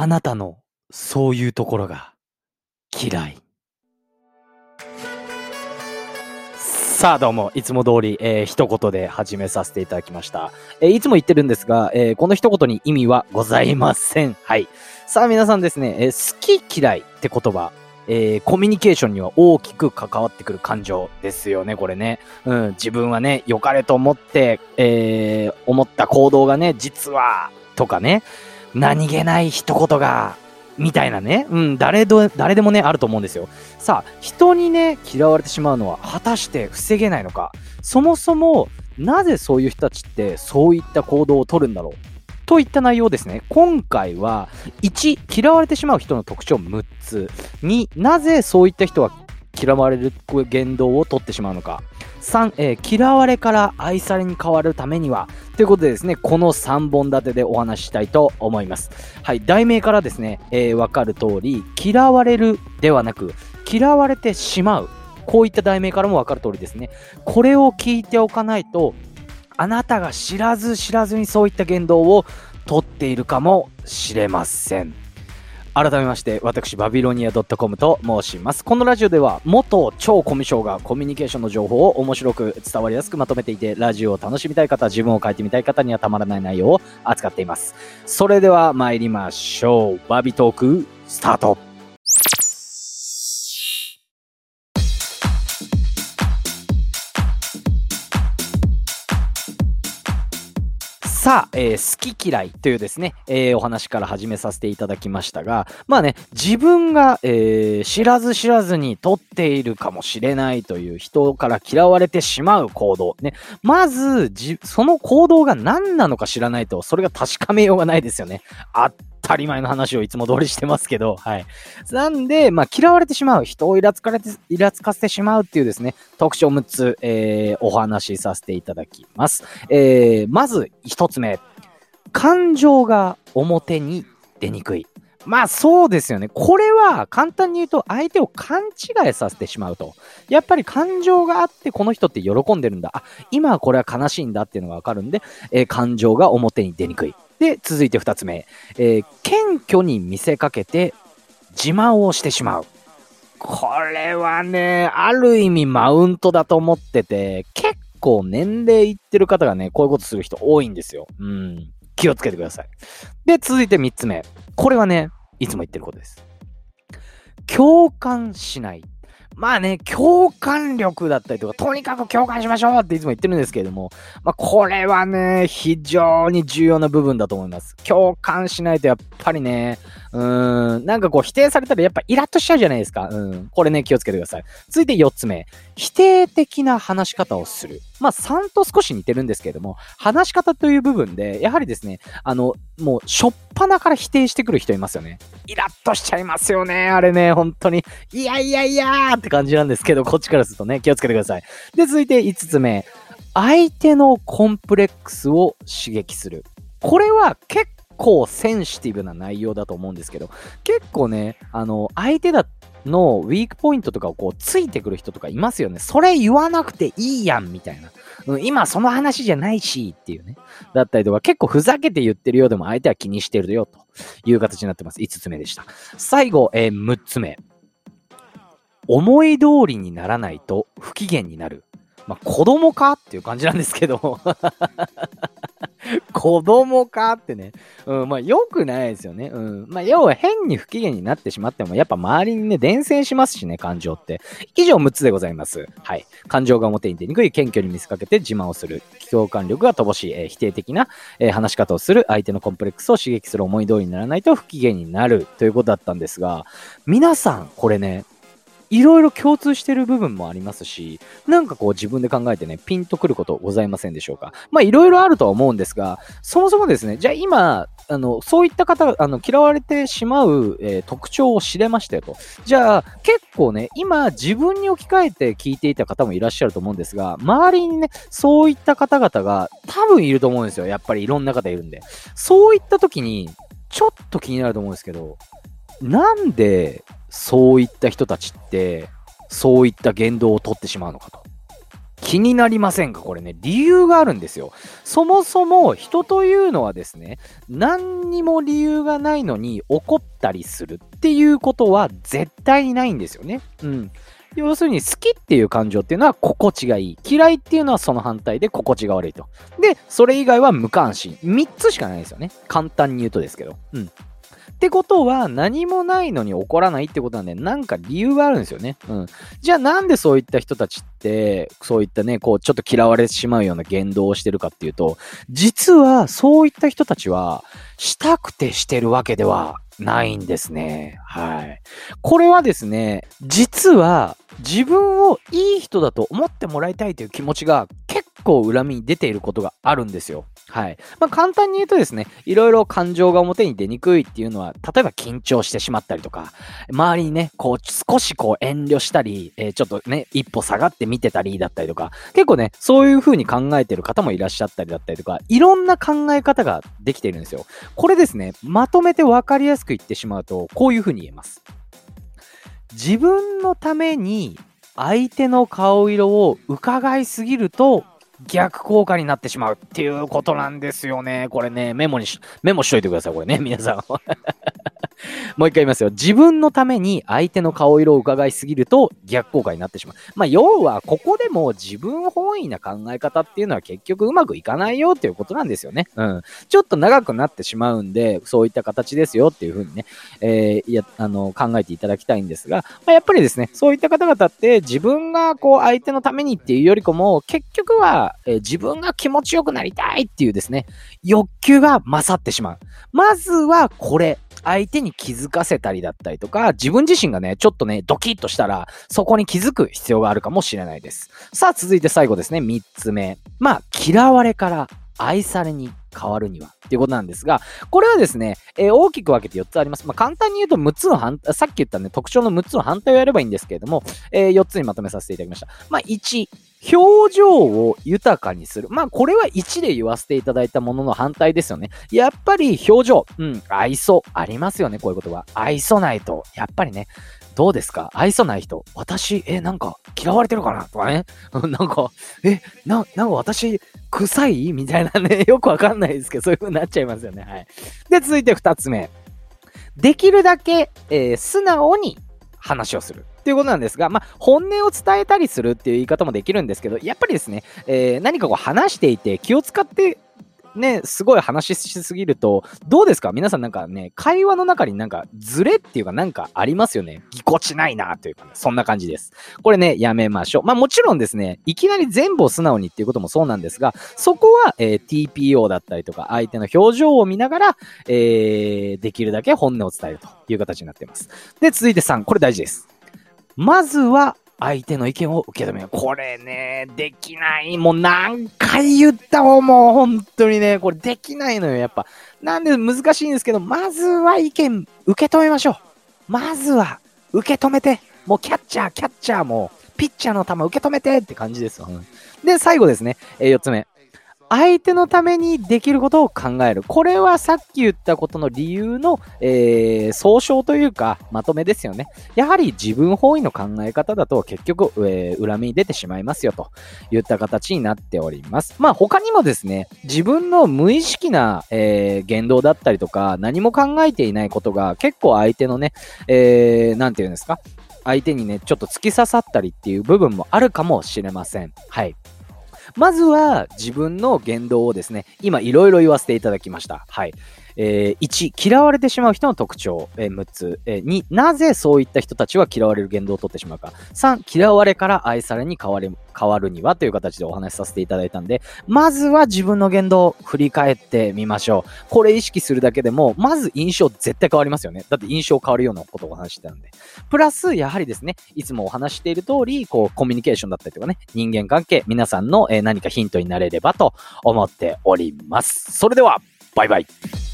あなたのそういうところが嫌い。さあどうも、いつも通り、えー、一言で始めさせていただきました。えー、いつも言ってるんですが、えー、この一言に意味はございません。はい。さあ皆さんですね、えー、好き嫌いって言葉、えー、コミュニケーションには大きく関わってくる感情ですよね、これね。うん、自分はね、良かれと思って、えー、思った行動がね、実は、とかね、何気ない一言が、みたいなね、うん、誰ど、誰でもね、あると思うんですよ。さあ、人にね、嫌われてしまうのは果たして防げないのか。そもそも、なぜそういう人たちってそういった行動をとるんだろうといった内容ですね。今回は、1、嫌われてしまう人の特徴6つ。2、なぜそういった人は嫌われる言動をとってしまうのか。3、えー、嫌われから愛されに変わるためには、ということでですね、この3本立てでお話ししたいと思います。はい、題名からですね、えー、わかる通り、嫌われるではなく、嫌われてしまう。こういった題名からもわかる通りですね。これを聞いておかないと、あなたが知らず知らずにそういった言動をとっているかもしれません。改めまして私バビロニア .com と申します。このラジオでは元超コミュ障がコミュニケーションの情報を面白く伝わりやすくまとめていてラジオを楽しみたい方自分を変えてみたい方にはたまらない内容を扱っています。それでは参りましょう。バビトークスタート。さあ、えー、好き嫌いというですね、えー、お話から始めさせていただきましたが、まあね、自分が、えー、知らず知らずに取っているかもしれないという人から嫌われてしまう行動。ね、まず、その行動が何なのか知らないと、それが確かめようがないですよね。あたり前の話をいつも通りしてますけど、はい。なんで、まあ、嫌われてしまう、人をイラつかれて、イラつかせてしまうっていうですね、特徴6つ、えー、お話しさせていただきます。えー、まず1つ目。感情が表に出にくい。まあそうですよね。これは簡単に言うと相手を勘違いさせてしまうと。やっぱり感情があってこの人って喜んでるんだ。あ、今はこれは悲しいんだっていうのがわかるんで、えー、感情が表に出にくい。で、続いて2つ目、えー、謙虚に見せかけて自慢をしてしまう。これはね、ある意味マウントだと思ってて、結構年齢いってる方がね、こういうことする人多いんですよ。うん。気をつけてください。で、続いて3つ目。これはね、いつも言ってることです。共感しない。まあね、共感力だったりとか、とにかく共感しましょうっていつも言ってるんですけれども、まあこれはね、非常に重要な部分だと思います。共感しないとやっぱりね、うん、なんかこう否定されたらやっぱイラッとしちゃうじゃないですか。うん。これね、気をつけてください。続いて4つ目。否定的な話し方をする。まあ3と少し似てるんですけれども、話し方という部分で、やはりですね、あの、もう、しょっぱなから否定してくる人いますよね。イラッとしちゃいますよね。あれね、本当に。いやいやいやーって感じなんですけど、こっちからするとね、気をつけてください。で、続いて5つ目。相手のコンプレックスを刺激する。これは結構センシティブな内容だと思うんですけど、結構ね、あの、相手だのウィークポイントとかをこうついてくる人とかいますよね。それ言わなくていいやん、みたいな。うん、今その話じゃないし、っていうね。だったりとか、結構ふざけて言ってるようでも相手は気にしてるよ、という形になってます。5つ目でした。最後、えー、6つ目。思い通りにならないと不機嫌になる。まあ、子供かっていう感じなんですけど 子供かってね。うん、まあ、良くないですよね。うん。まあ、要は変に不機嫌になってしまっても、やっぱ周りにね、伝染しますしね、感情って。以上6つでございます。はい。感情が表に出にくい、謙虚に見せかけて自慢をする。共感力が乏しい、えー、否定的な、えー、話し方をする。相手のコンプレックスを刺激する思い通りにならないと不機嫌になる。ということだったんですが、皆さん、これね、いろいろ共通してる部分もありますし、なんかこう自分で考えてね、ピンとくることございませんでしょうか。まあいろいろあるとは思うんですが、そもそもですね、じゃあ今、あの、そういった方、あの、嫌われてしまう、えー、特徴を知れましたよと。じゃあ、結構ね、今自分に置き換えて聞いていた方もいらっしゃると思うんですが、周りにね、そういった方々が多分いると思うんですよ。やっぱりいろんな方いるんで。そういった時に、ちょっと気になると思うんですけど、なんでそういった人たちって、そういった言動をとってしまうのかと。気になりませんか？これね、理由があるんですよ。そもそも人というのはですね、何にも理由がないのに怒ったりするっていうことは絶対にないんですよね。うん。要するに好きっていう感情っていうのは心地がいい。嫌いっていうのはその反対で心地が悪いと。で、それ以外は無関心。3つしかないですよね。簡単に言うとですけど。うん。ってことは何もないのに怒らないってことなんで、なんか理由があるんですよね。うん。じゃあなんでそういった人たちって、そういったね、こう、ちょっと嫌われてしまうような言動をしてるかっていうと、実はそういった人たちは、したくてしてるわけではないんですね。はい。これはですね、実は自分をいい人だと思ってもらいたいという気持ちが結構恨みに出ていることがあるんですよ。はい。まあ、簡単に言うとですね、いろいろ感情が表に出にくいっていうのは、例えば緊張してしまったりとか、周りにね、こう、少しこう遠慮したり、えー、ちょっとね、一歩下がって見てたりだったりとか、結構ね、そういう風に考えてる方もいらっしゃったりだったりとか、いろんな考え方ができているんですよ。これですね、まとめて分かりやすく言ってしまうと、こういう風に言えます。自分のために相手の顔色を伺いすぎると逆効果になってしまうっていうことなんですよね。これね、メモにし、メモしといてください、これね、皆さん。もう一回言いますよ。自分のために相手の顔色を伺いすぎると逆効果になってしまう。まあ、要は、ここでも自分本位な考え方っていうのは結局うまくいかないよっていうことなんですよね。うん。ちょっと長くなってしまうんで、そういった形ですよっていうふうにね、えー、や、あの、考えていただきたいんですが、まあ、やっぱりですね、そういった方々って自分がこう相手のためにっていうよりかも、結局は、えー、自分が気持ちよくなりたいっていうですね、欲求が勝ってしまう。まずはこれ、相手に気づかせたりだったりとか、自分自身がね、ちょっとね、ドキッとしたら、そこに気づく必要があるかもしれないです。さあ、続いて最後ですね、3つ目。まあ、嫌われから愛されに変わるにはっていうことなんですが、これはですね、えー、大きく分けて4つあります。まあ、簡単に言うと6つの反、さっき言ったね、特徴の6つの反対をやればいいんですけれども、えー、4つにまとめさせていただきました。まあ、1、表情を豊かにする。まあ、これは1で言わせていただいたものの反対ですよね。やっぱり表情、うん、愛想ありますよね、こういうことは。愛想ないと、やっぱりね、どうですか？愛想ない人。私、え、なんか嫌われてるかな？とかね。なんか、え、な、なんか私、臭い？みたいなね、よくわかんないですけど、そういう風になっちゃいますよね。はい。で、続いて二つ目。できるだけ、えー、素直に話をする。っていうことなんですが、まあ、本音を伝えたりするっていう言い方もできるんですけど、やっぱりですね、えー、何かこう話していて気を使ってね、すごい話しすぎると、どうですか？皆さんなんかね、会話の中になんかズレっていうかなんかありますよね？ぎこちないなというかね、そんな感じです。これね、やめましょう。まあもちろんですね、いきなり全部を素直にっていうこともそうなんですが、そこは、えー、TPO だったりとか、相手の表情を見ながら、えー、できるだけ本音を伝えるという形になっています。で、続いて3、これ大事です。まずは相手の意見を受け止める。これね、できない。もう何回言ったも、もう本当にね、これできないのよ、やっぱ。なんで難しいんですけど、まずは意見受け止めましょう。まずは受け止めて。もうキャッチャー、キャッチャーも、ピッチャーの球受け止めてって感じですよ。で、最後ですね、えー、4つ目。相手のためにできることを考える。これはさっき言ったことの理由の、えー、総称というか、まとめですよね。やはり自分本位の考え方だと結局、えー、恨みに出てしまいますよといった形になっております。まあ他にもですね、自分の無意識な、えー、言動だったりとか、何も考えていないことが結構相手のね、えー、なんて言うんですか？相手にね、ちょっと突き刺さったりっていう部分もあるかもしれません。はい。まずは自分の言動をですね、今いろいろ言わせていただきました。はい。えー、1、嫌われてしまう人の特徴、えー、6つ、えー、2、なぜそういった人たちは嫌われる言動をとってしまうか、3、嫌われから愛されに変わる変わるにはという形でお話しさせていただいたんで、まずは自分の言動を振り返ってみましょう。これ意識するだけでも、まず印象絶対変わりますよね。だって印象変わるようなことをお話してたんで。プラス、やはりですね、いつもお話している通り、こう、コミュニケーションだったりとかね、人間関係、皆さんの、え、何かヒントになれればと思っております。それでは、バイバイ。